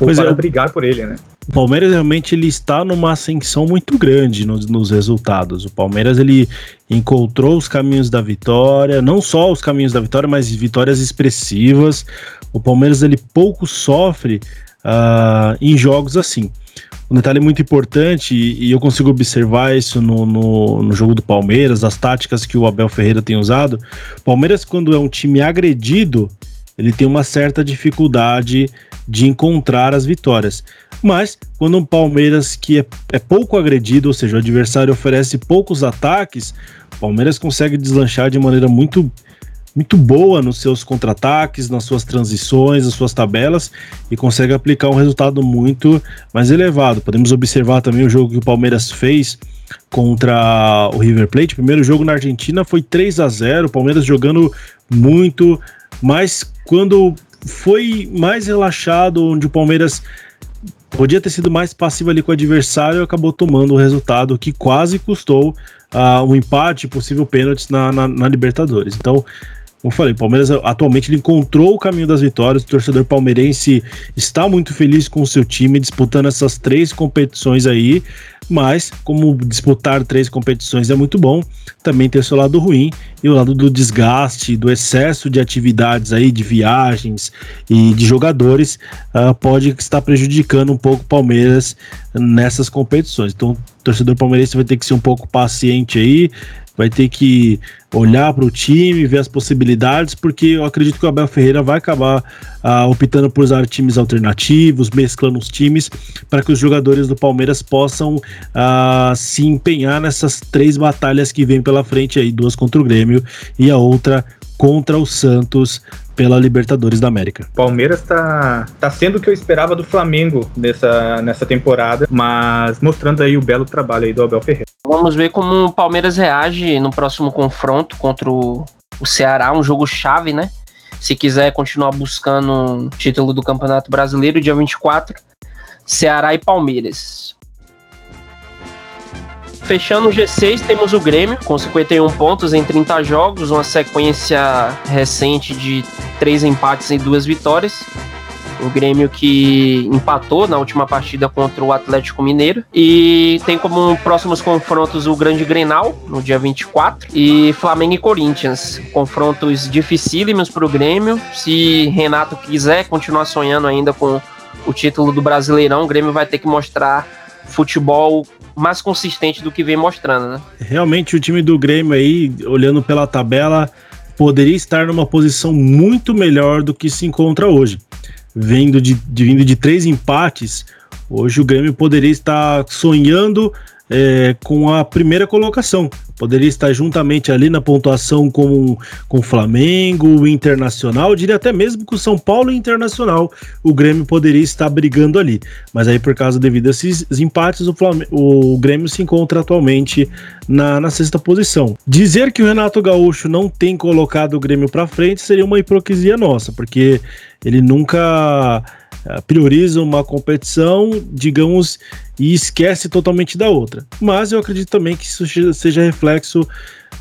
Ou pois para é. brigar por ele, né? O Palmeiras realmente ele está numa ascensão muito grande nos, nos, resultados. O Palmeiras ele encontrou os caminhos da vitória, não só os caminhos da vitória, mas vitórias expressivas. O Palmeiras ele pouco sofre uh, em jogos assim. Um detalhe muito importante, e eu consigo observar isso no, no, no, jogo do Palmeiras, as táticas que o Abel Ferreira tem usado. Palmeiras, quando é um time agredido, ele tem uma certa dificuldade de encontrar as vitórias. Mas quando um Palmeiras que é, é pouco agredido, ou seja, o adversário oferece poucos ataques, o Palmeiras consegue deslanchar de maneira muito muito boa nos seus contra-ataques, nas suas transições, nas suas tabelas e consegue aplicar um resultado muito mais elevado. Podemos observar também o jogo que o Palmeiras fez contra o River Plate. Primeiro jogo na Argentina foi 3 a 0 o Palmeiras jogando muito, mas quando foi mais relaxado, onde o Palmeiras podia ter sido mais passivo ali com o adversário, acabou tomando o resultado que quase custou uh, um empate, possível pênalti na, na, na Libertadores. Então, como eu falei, o Palmeiras atualmente ele encontrou o caminho das vitórias. O torcedor palmeirense está muito feliz com o seu time disputando essas três competições aí. Mas, como disputar três competições é muito bom, também tem o seu lado ruim e o lado do desgaste, do excesso de atividades aí, de viagens e de jogadores, uh, pode estar prejudicando um pouco o Palmeiras nessas competições. Então, o torcedor palmeirense vai ter que ser um pouco paciente aí, vai ter que olhar para o time, ver as possibilidades, porque eu acredito que o Abel Ferreira vai acabar uh, optando por usar times alternativos, mesclando os times, para que os jogadores do Palmeiras possam uh, se empenhar nessas três batalhas que vem pela frente aí, duas contra o Grêmio e a outra contra o Santos pela Libertadores da América. Palmeiras tá, tá sendo o que eu esperava do Flamengo nessa, nessa temporada, mas mostrando aí o belo trabalho aí do Abel Ferreira. Vamos ver como o Palmeiras reage no próximo confronto contra o, o Ceará, um jogo chave, né? Se quiser continuar buscando o título do Campeonato Brasileiro, dia 24, Ceará e Palmeiras. Fechando o G6, temos o Grêmio com 51 pontos em 30 jogos, uma sequência recente de três empates e duas vitórias. O Grêmio que empatou na última partida contra o Atlético Mineiro. E tem como próximos confrontos o Grande Grenal, no dia 24, e Flamengo e Corinthians. Confrontos dificílimos para o Grêmio. Se Renato quiser continuar sonhando ainda com o título do Brasileirão, o Grêmio vai ter que mostrar futebol mais consistente do que vem mostrando, né? Realmente o time do Grêmio aí, olhando pela tabela, poderia estar numa posição muito melhor do que se encontra hoje. Vindo de, de vindo de três empates, hoje o Grêmio poderia estar sonhando é, com a primeira colocação. Poderia estar juntamente ali na pontuação com, o Flamengo, Internacional, diria até mesmo com o São Paulo e Internacional. O Grêmio poderia estar brigando ali. Mas aí, por causa devido a esses empates, o, Flamengo, o Grêmio se encontra atualmente na, na sexta posição. Dizer que o Renato Gaúcho não tem colocado o Grêmio para frente seria uma hipocrisia nossa, porque ele nunca prioriza uma competição, digamos, e esquece totalmente da outra. Mas eu acredito também que isso seja reflexo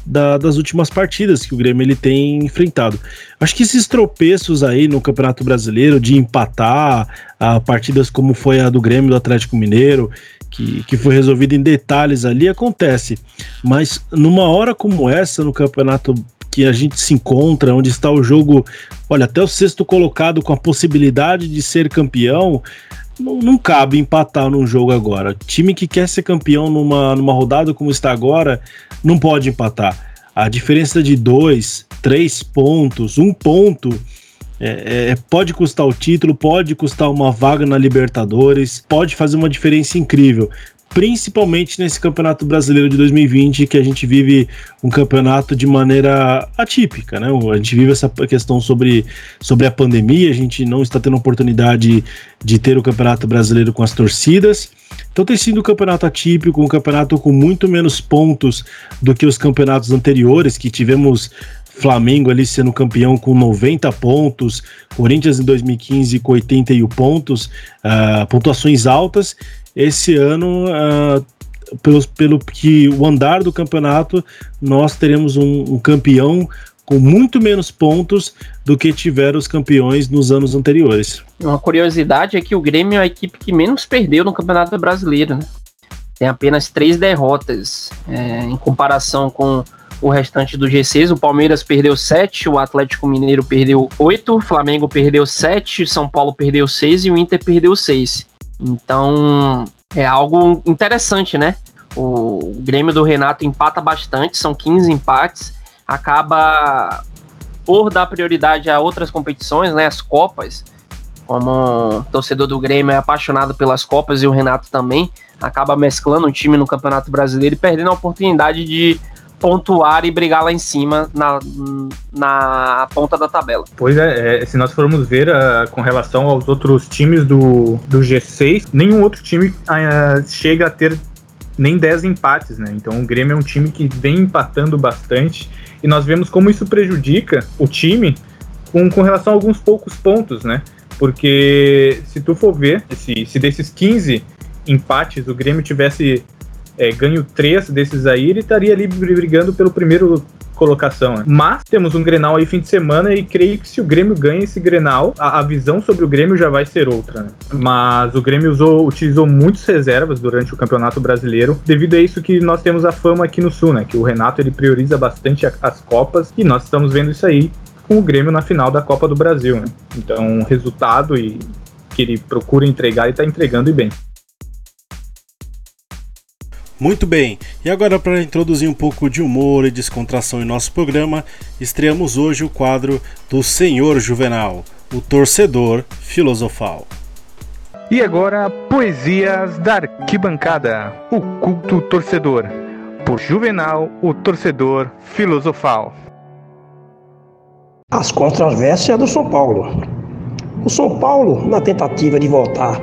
da, das últimas partidas que o Grêmio ele tem enfrentado. Acho que esses tropeços aí no Campeonato Brasileiro de empatar a partidas como foi a do Grêmio do Atlético Mineiro, que, que foi resolvido em detalhes ali, acontece. Mas numa hora como essa no Campeonato que a gente se encontra, onde está o jogo, olha, até o sexto colocado com a possibilidade de ser campeão, não, não cabe empatar num jogo agora. Time que quer ser campeão numa, numa rodada como está agora, não pode empatar. A diferença de dois, três pontos, um ponto. É, é, pode custar o título, pode custar uma vaga na Libertadores, pode fazer uma diferença incrível principalmente nesse Campeonato Brasileiro de 2020, que a gente vive um campeonato de maneira atípica, né? A gente vive essa questão sobre, sobre a pandemia, a gente não está tendo oportunidade de ter o Campeonato Brasileiro com as torcidas. Então tem sido um campeonato atípico, um campeonato com muito menos pontos do que os campeonatos anteriores, que tivemos Flamengo ali sendo campeão com 90 pontos, Corinthians em 2015 com 81 pontos, uh, pontuações altas, esse ano, uh, pelo, pelo que o andar do campeonato, nós teremos um, um campeão com muito menos pontos do que tiveram os campeões nos anos anteriores. Uma curiosidade é que o Grêmio é a equipe que menos perdeu no Campeonato Brasileiro, né? Tem apenas três derrotas é, em comparação com o restante do G6. O Palmeiras perdeu sete, o Atlético Mineiro perdeu oito, o Flamengo perdeu sete, São Paulo perdeu seis e o Inter perdeu seis. Então, é algo interessante, né? O Grêmio do Renato empata bastante, são 15 empates, acaba por dar prioridade a outras competições, né, as copas, como torcedor do Grêmio é apaixonado pelas Copas e o Renato também, acaba mesclando o time no Campeonato Brasileiro e perdendo a oportunidade de pontuar e brigar lá em cima na, na ponta da tabela. Pois é, é se nós formos ver uh, com relação aos outros times do, do G6, nenhum outro time uh, chega a ter nem 10 empates, né? Então o Grêmio é um time que vem empatando bastante e nós vemos como isso prejudica o time com, com relação a alguns poucos pontos, né? Porque se tu for ver, se, se desses 15 empates o Grêmio tivesse é, ganho 3 desses aí, ele estaria ali brigando pelo primeiro colocação. Né? Mas temos um Grenal aí fim de semana e creio que se o Grêmio ganha esse Grenal, a, a visão sobre o Grêmio já vai ser outra. Né? Mas o Grêmio usou, utilizou muitas reservas durante o Campeonato Brasileiro, devido a isso que nós temos a fama aqui no Sul, né? Que o Renato ele prioriza bastante a, as Copas e nós estamos vendo isso aí com o Grêmio na final da Copa do Brasil, né? Então, resultado e que ele procura entregar e está entregando e bem. Muito bem, e agora para introduzir um pouco de humor e descontração em nosso programa, estreamos hoje o quadro do Senhor Juvenal, o torcedor filosofal. E agora, Poesias da Arquibancada, o culto torcedor, por Juvenal, o torcedor filosofal. As controvérsias do São Paulo. O São Paulo, na tentativa de voltar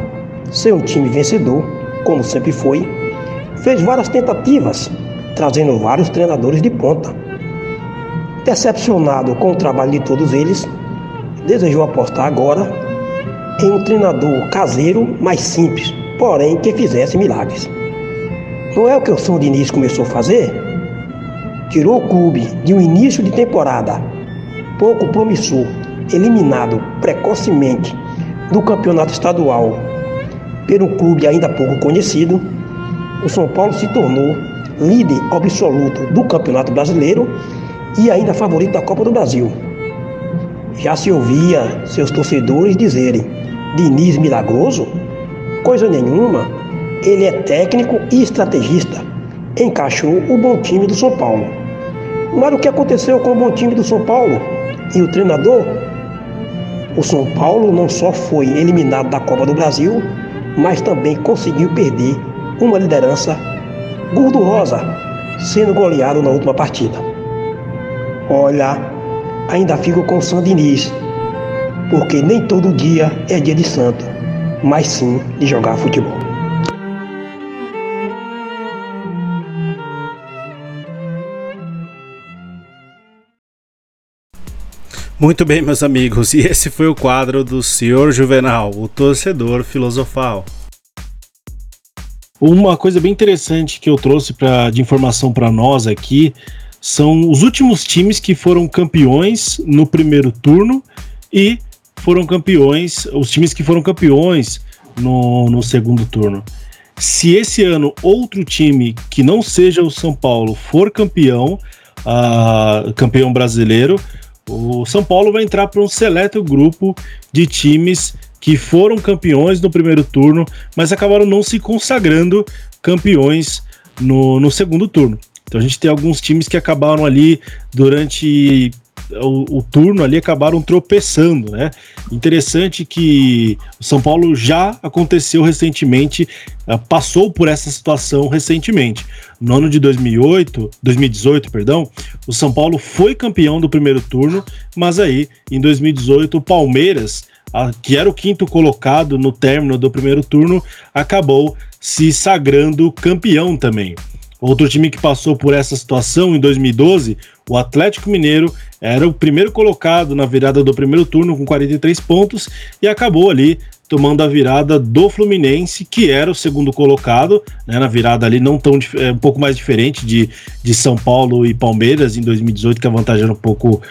ser um time vencedor, como sempre foi, fez várias tentativas, trazendo vários treinadores de ponta. Decepcionado com o trabalho de todos eles, desejou apostar agora em um treinador caseiro mais simples, porém que fizesse milagres. Não é o que o São Diniz começou a fazer? Tirou o clube de um início de temporada pouco promissor, eliminado precocemente do campeonato estadual pelo clube ainda pouco conhecido, o São Paulo se tornou líder absoluto do Campeonato Brasileiro e ainda favorito da Copa do Brasil. Já se ouvia seus torcedores dizerem: Diniz milagroso? Coisa nenhuma, ele é técnico e estrategista. Encaixou o bom time do São Paulo. Mas o que aconteceu com o bom time do São Paulo? e o treinador, o São Paulo não só foi eliminado da Copa do Brasil, mas também conseguiu perder uma liderança gordurosa, sendo goleado na última partida. Olha, ainda fico com o Sandiniz, porque nem todo dia é dia de santo, mas sim de jogar futebol. Muito bem, meus amigos, e esse foi o quadro do Senhor Juvenal, o torcedor filosofal. Uma coisa bem interessante que eu trouxe pra, de informação para nós aqui são os últimos times que foram campeões no primeiro turno e foram campeões, os times que foram campeões no, no segundo turno. Se esse ano outro time que não seja o São Paulo for campeão, uh, campeão brasileiro, o São Paulo vai entrar para um seleto grupo de times que foram campeões no primeiro turno, mas acabaram não se consagrando campeões no, no segundo turno. Então a gente tem alguns times que acabaram ali durante o, o, turno ali acabaram tropeçando, né? Interessante que o São Paulo já aconteceu recentemente, uh, passou por essa situação recentemente. No ano de 2008, 2018, perdão, o São Paulo foi campeão do primeiro turno, mas aí em 2018 o Palmeiras, que era o quinto colocado no término do primeiro turno, acabou se sagrando campeão também. Outro time que passou por essa situação em 2012, o Atlético Mineiro, era o primeiro colocado na virada do primeiro turno com 43 pontos e acabou ali tomando a virada do Fluminense, que era o segundo colocado, né, na virada ali não tão é, um pouco mais diferente de, de São Paulo e Palmeiras em 2018, que a vantagem era um pouco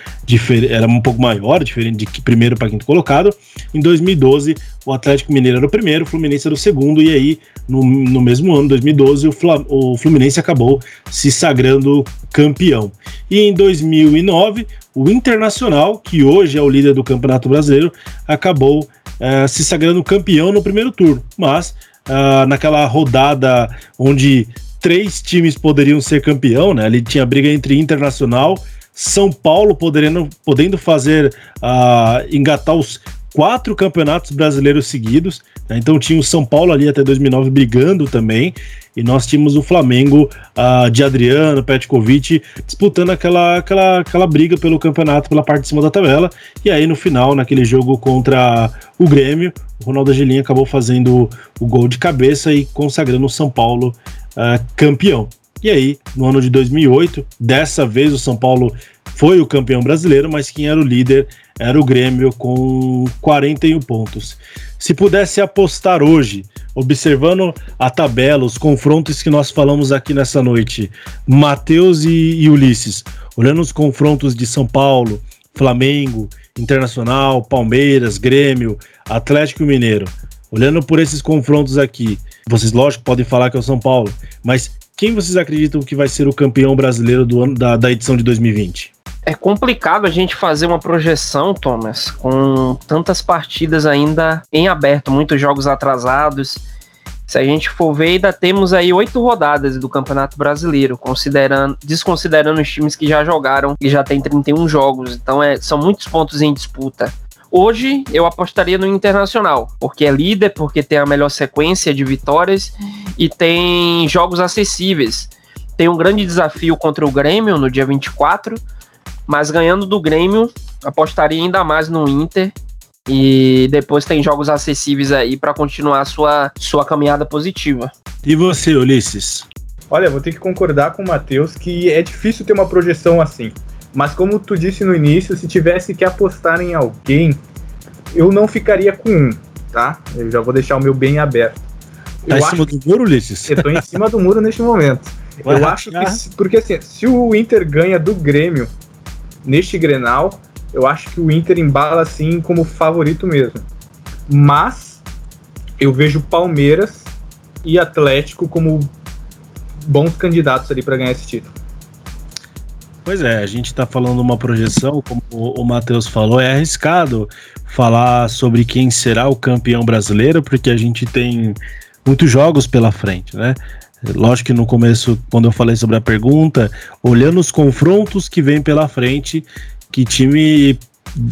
era um pouco maior, diferente de primeiro para quinto colocado. Em 2012, o Atlético Mineiro era o primeiro, o Fluminense era o segundo, e aí no, no mesmo ano, 2012, o, Fla, o Fluminense acabou se sagrando campeão. E em 2009, o Internacional, que hoje é o líder do Campeonato Brasileiro, acabou uh, se sagrando campeão no primeiro turno. Mas uh, naquela rodada onde três times poderiam ser campeão, né? Ali tinha briga entre Internacional, São Paulo podendo, podendo fazer uh, engatar os quatro campeonatos brasileiros seguidos. Né? Então tinha o São Paulo ali até 2009 brigando também. E nós tínhamos o Flamengo uh, de Adriano, Petkovic, disputando aquela, aquela, aquela briga pelo campeonato pela parte de cima da tabela. E aí no final, naquele jogo contra o Grêmio, o Ronaldo Angelim acabou fazendo o gol de cabeça e consagrando o São Paulo uh, campeão. E aí, no ano de 2008, dessa vez o São Paulo foi o campeão brasileiro, mas quem era o líder era o Grêmio com 41 pontos. Se pudesse apostar hoje, observando a tabela, os confrontos que nós falamos aqui nessa noite, Matheus e, e Ulisses, olhando os confrontos de São Paulo, Flamengo, Internacional, Palmeiras, Grêmio, Atlético Mineiro, olhando por esses confrontos aqui, vocês lógico podem falar que é o São Paulo, mas quem vocês acreditam que vai ser o campeão brasileiro do ano da, da edição de 2020? É complicado a gente fazer uma projeção, Thomas, com tantas partidas ainda em aberto, muitos jogos atrasados. Se a gente for ver, ainda temos aí oito rodadas do Campeonato Brasileiro, considerando, desconsiderando os times que já jogaram e já tem 31 jogos. Então é, são muitos pontos em disputa. Hoje eu apostaria no Internacional, porque é líder, porque tem a melhor sequência de vitórias e tem jogos acessíveis. Tem um grande desafio contra o Grêmio no dia 24, mas ganhando do Grêmio, apostaria ainda mais no Inter. E depois tem jogos acessíveis aí para continuar a sua, sua caminhada positiva. E você, Ulisses? Olha, vou ter que concordar com o Matheus que é difícil ter uma projeção assim. Mas como tu disse no início, se tivesse que apostar em alguém, eu não ficaria com um, tá? Eu já vou deixar o meu bem aberto. Tá eu em cima do muro, Ulisses? Eu tô em cima do muro neste momento. Vai eu acho que. Porque assim, se o Inter ganha do Grêmio neste Grenal, eu acho que o Inter embala assim como favorito mesmo. Mas eu vejo Palmeiras e Atlético como bons candidatos ali para ganhar esse título. Pois é, a gente está falando uma projeção, como o Matheus falou, é arriscado falar sobre quem será o campeão brasileiro, porque a gente tem muitos jogos pela frente, né? Lógico que no começo, quando eu falei sobre a pergunta, olhando os confrontos que vem pela frente, que time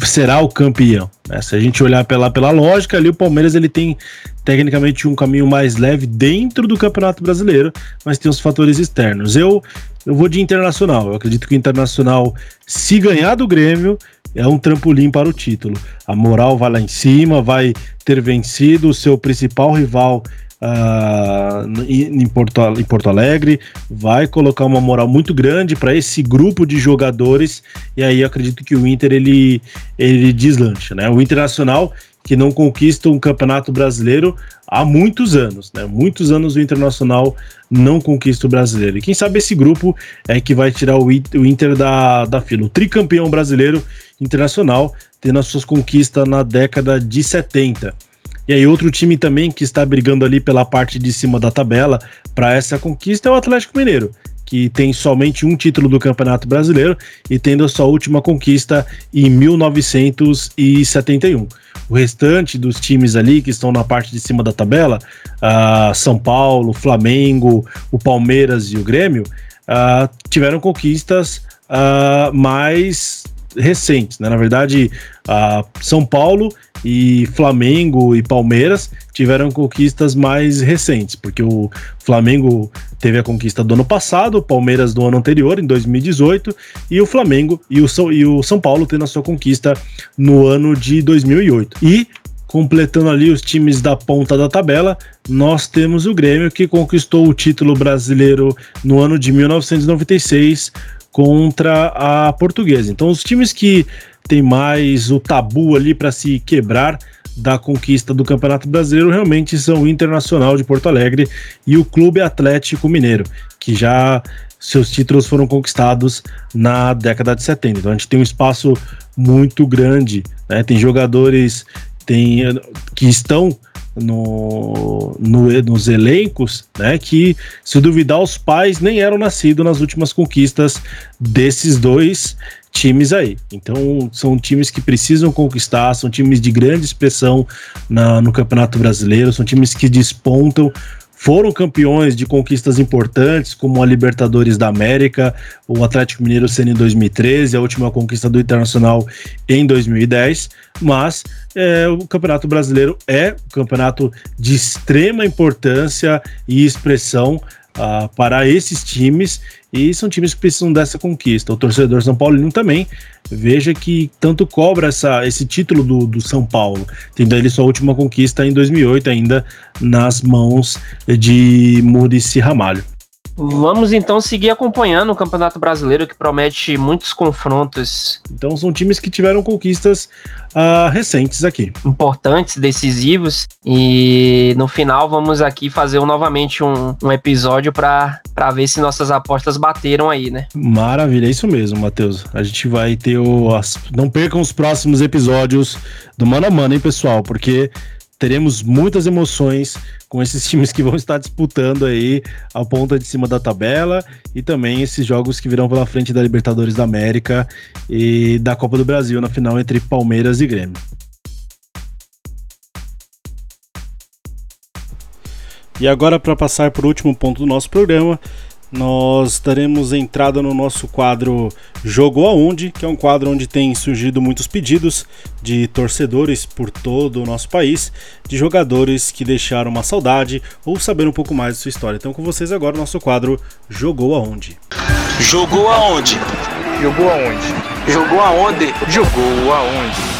será o campeão. Né? Se a gente olhar pela, pela lógica, ali o Palmeiras ele tem tecnicamente um caminho mais leve dentro do Campeonato Brasileiro, mas tem os fatores externos. Eu, eu vou de Internacional. Eu acredito que o Internacional, se ganhar do Grêmio, é um trampolim para o título. A moral vai lá em cima, vai ter vencido o seu principal rival uh, em, Porto, em Porto Alegre, vai colocar uma moral muito grande para esse grupo de jogadores, e aí acredito que o Inter ele, ele deslancha, né? O Internacional que não conquista um campeonato brasileiro há muitos anos, né? Muitos anos o Internacional não conquista o brasileiro. E quem sabe esse grupo é que vai tirar o Inter da, da fila. O tricampeão brasileiro internacional, tendo as suas conquistas na década de 70. E aí outro time também que está brigando ali pela parte de cima da tabela para essa conquista é o Atlético Mineiro, que tem somente um título do Campeonato Brasileiro e tendo a sua última conquista em 1971. O restante dos times ali que estão na parte de cima da tabela, uh, São Paulo, Flamengo, o Palmeiras e o Grêmio, uh, tiveram conquistas uh, mais recentes. Né? Na verdade, São Paulo e Flamengo e Palmeiras tiveram conquistas mais recentes, porque o Flamengo teve a conquista do ano passado, o Palmeiras do ano anterior, em 2018, e o Flamengo e o São, e o São Paulo tendo a sua conquista no ano de 2008. E completando ali os times da ponta da tabela, nós temos o Grêmio que conquistou o título brasileiro no ano de 1996 contra a Portuguesa. Então os times que tem mais o tabu ali para se quebrar da conquista do Campeonato Brasileiro realmente são o Internacional de Porto Alegre e o Clube Atlético Mineiro, que já seus títulos foram conquistados na década de 70. Então a gente tem um espaço muito grande, né? Tem jogadores tem, que estão no, no, nos elencos, né? Que se duvidar, os pais nem eram nascidos nas últimas conquistas desses dois times aí. Então, são times que precisam conquistar, são times de grande expressão na, no Campeonato Brasileiro, são times que despontam foram campeões de conquistas importantes, como a Libertadores da América, o Atlético Mineiro sendo em 2013, a última conquista do Internacional em 2010, mas é, o Campeonato Brasileiro é um campeonato de extrema importância e expressão uh, para esses times e são times que precisam dessa conquista. O torcedor São Paulino também veja que tanto cobra essa, esse título do, do São Paulo, tendo ele sua última conquista em 2008, ainda nas mãos de Murici Ramalho. Vamos então seguir acompanhando o Campeonato Brasileiro que promete muitos confrontos. Então são times que tiveram conquistas uh, recentes aqui. Importantes, decisivos. E no final vamos aqui fazer um, novamente um, um episódio para ver se nossas apostas bateram aí, né? Maravilha, é isso mesmo, Matheus. A gente vai ter o. As, não percam os próximos episódios do Mano a Mano, hein, pessoal? Porque teremos muitas emoções com esses times que vão estar disputando aí a ponta de cima da tabela e também esses jogos que virão pela frente da Libertadores da América e da Copa do Brasil na final entre Palmeiras e Grêmio. E agora, para passar para o último ponto do nosso programa, nós daremos entrada no nosso quadro Jogou Aonde, que é um quadro onde tem surgido muitos pedidos de torcedores por todo o nosso país, de jogadores que deixaram uma saudade ou saber um pouco mais de sua história. Então, com vocês agora, o nosso quadro Jogou Aonde. Jogou aonde? Jogou aonde? Jogou aonde? Jogou aonde?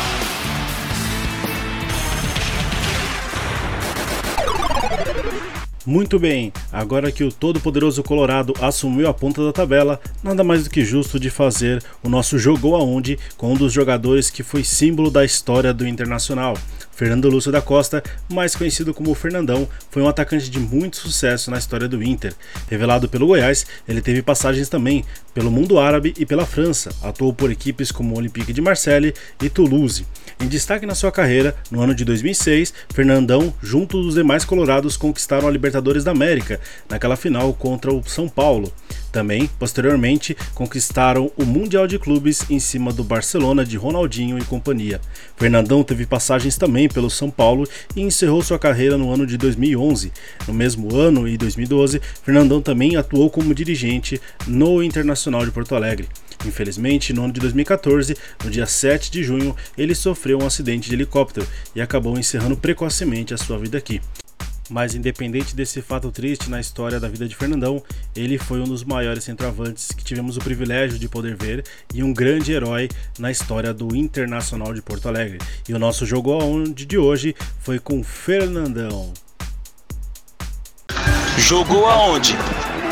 Muito bem, agora que o todo-poderoso Colorado assumiu a ponta da tabela, nada mais do que justo de fazer o nosso Jogou Aonde com um dos jogadores que foi símbolo da história do Internacional. Fernando Lúcio da Costa, mais conhecido como Fernandão, foi um atacante de muito sucesso na história do Inter. Revelado pelo Goiás, ele teve passagens também pelo mundo árabe e pela França, atuou por equipes como Olympique de Marseille e Toulouse. Em destaque na sua carreira, no ano de 2006, Fernandão, junto dos demais colorados, conquistaram a Libertadores da América, naquela final contra o São Paulo. Também, posteriormente, conquistaram o Mundial de Clubes em cima do Barcelona de Ronaldinho e companhia. Fernandão teve passagens também pelo São Paulo e encerrou sua carreira no ano de 2011. No mesmo ano, em 2012, Fernandão também atuou como dirigente no Internacional de Porto Alegre. Infelizmente, no ano de 2014, no dia 7 de junho, ele sofreu um acidente de helicóptero e acabou encerrando precocemente a sua vida aqui. Mas independente desse fato triste na história da vida de Fernandão, ele foi um dos maiores centroavantes que tivemos o privilégio de poder ver e um grande herói na história do Internacional de Porto Alegre. E o nosso jogo aonde de hoje foi com Fernandão. Jogou aonde?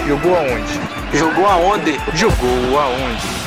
Jogou aonde? Jogou aonde? Jogou aonde?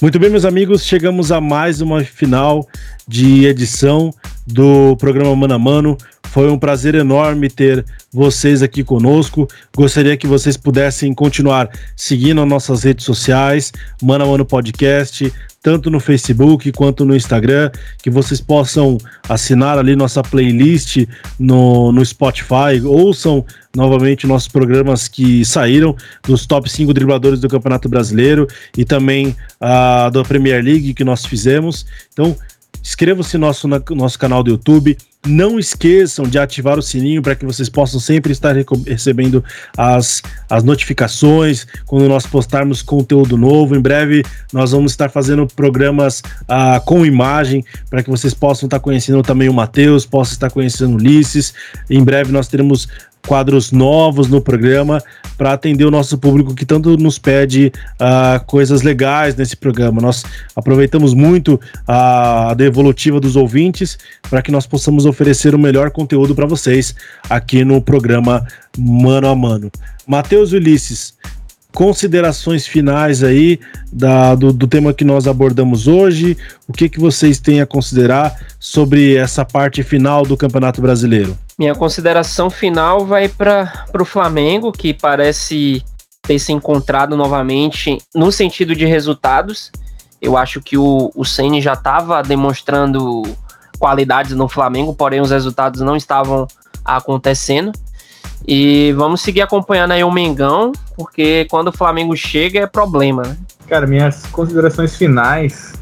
Muito bem, meus amigos, chegamos a mais uma final de edição do programa Mano a Mano. Foi um prazer enorme ter vocês aqui conosco. Gostaria que vocês pudessem continuar seguindo as nossas redes sociais, Mano a Mano Podcast, tanto no Facebook quanto no Instagram, que vocês possam assinar ali nossa playlist no, no Spotify, ouçam novamente nossos programas que saíram dos top 5 dribladores do Campeonato Brasileiro e também a uh, da Premier League que nós fizemos. Então, inscreva-se no nosso, no nosso canal do YouTube, não esqueçam de ativar o sininho para que vocês possam sempre estar recebendo as, as notificações quando nós postarmos conteúdo novo. Em breve nós vamos estar fazendo programas uh, com imagem para que vocês possam estar conhecendo também o Matheus, possam estar conhecendo o Ulisses. Em breve nós teremos quadros novos no programa para atender o nosso público que tanto nos pede uh, coisas legais nesse programa. Nós aproveitamos muito a, devolutiva dos ouvintes para que nós possamos oferecer o melhor conteúdo para vocês aqui no programa Mano a Mano. Matheus Ulisses, considerações finais aí da, do, do, tema que nós abordamos hoje. O que, que vocês têm a considerar sobre essa parte final do Campeonato Brasileiro? Minha consideração final vai para o Flamengo, que parece ter se encontrado novamente no sentido de resultados. Eu acho que o, o Ceni já estava demonstrando qualidades no Flamengo, porém os resultados não estavam acontecendo. E vamos seguir acompanhando aí o Mengão, porque quando o Flamengo chega é problema, né? Cara, minhas considerações finais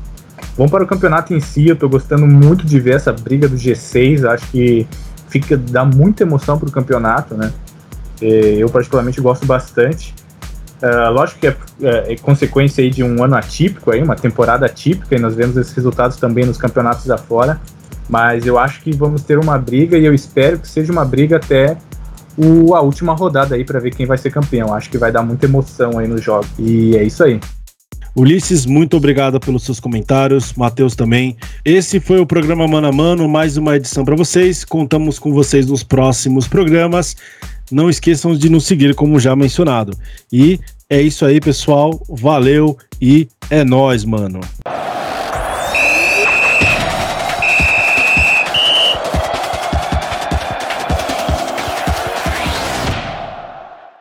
Vamos para o campeonato em si, eu tô gostando muito de ver essa briga do G6, acho que fica dá muita emoção pro campeonato, né? É, Eu particularmente gosto bastante. Uh, lógico que é, é, é consequência aí de um ano atípico aí, uma temporada atípica, e nós vemos esses resultados também nos campeonatos afora. Mas eu acho que vamos ter uma briga e eu espero que seja uma briga até o, a última rodada aí para ver quem vai ser campeão. Acho que vai dar muita emoção aí no jogo. E é isso aí. Ulisses, muito obrigado pelos seus comentários. Matheus também. Esse foi o programa Mano a Mano, mais uma edição para vocês. Contamos com vocês nos próximos programas. Não esqueçam de nos seguir, como já mencionado. E é isso aí, pessoal. Valeu e é nós, mano.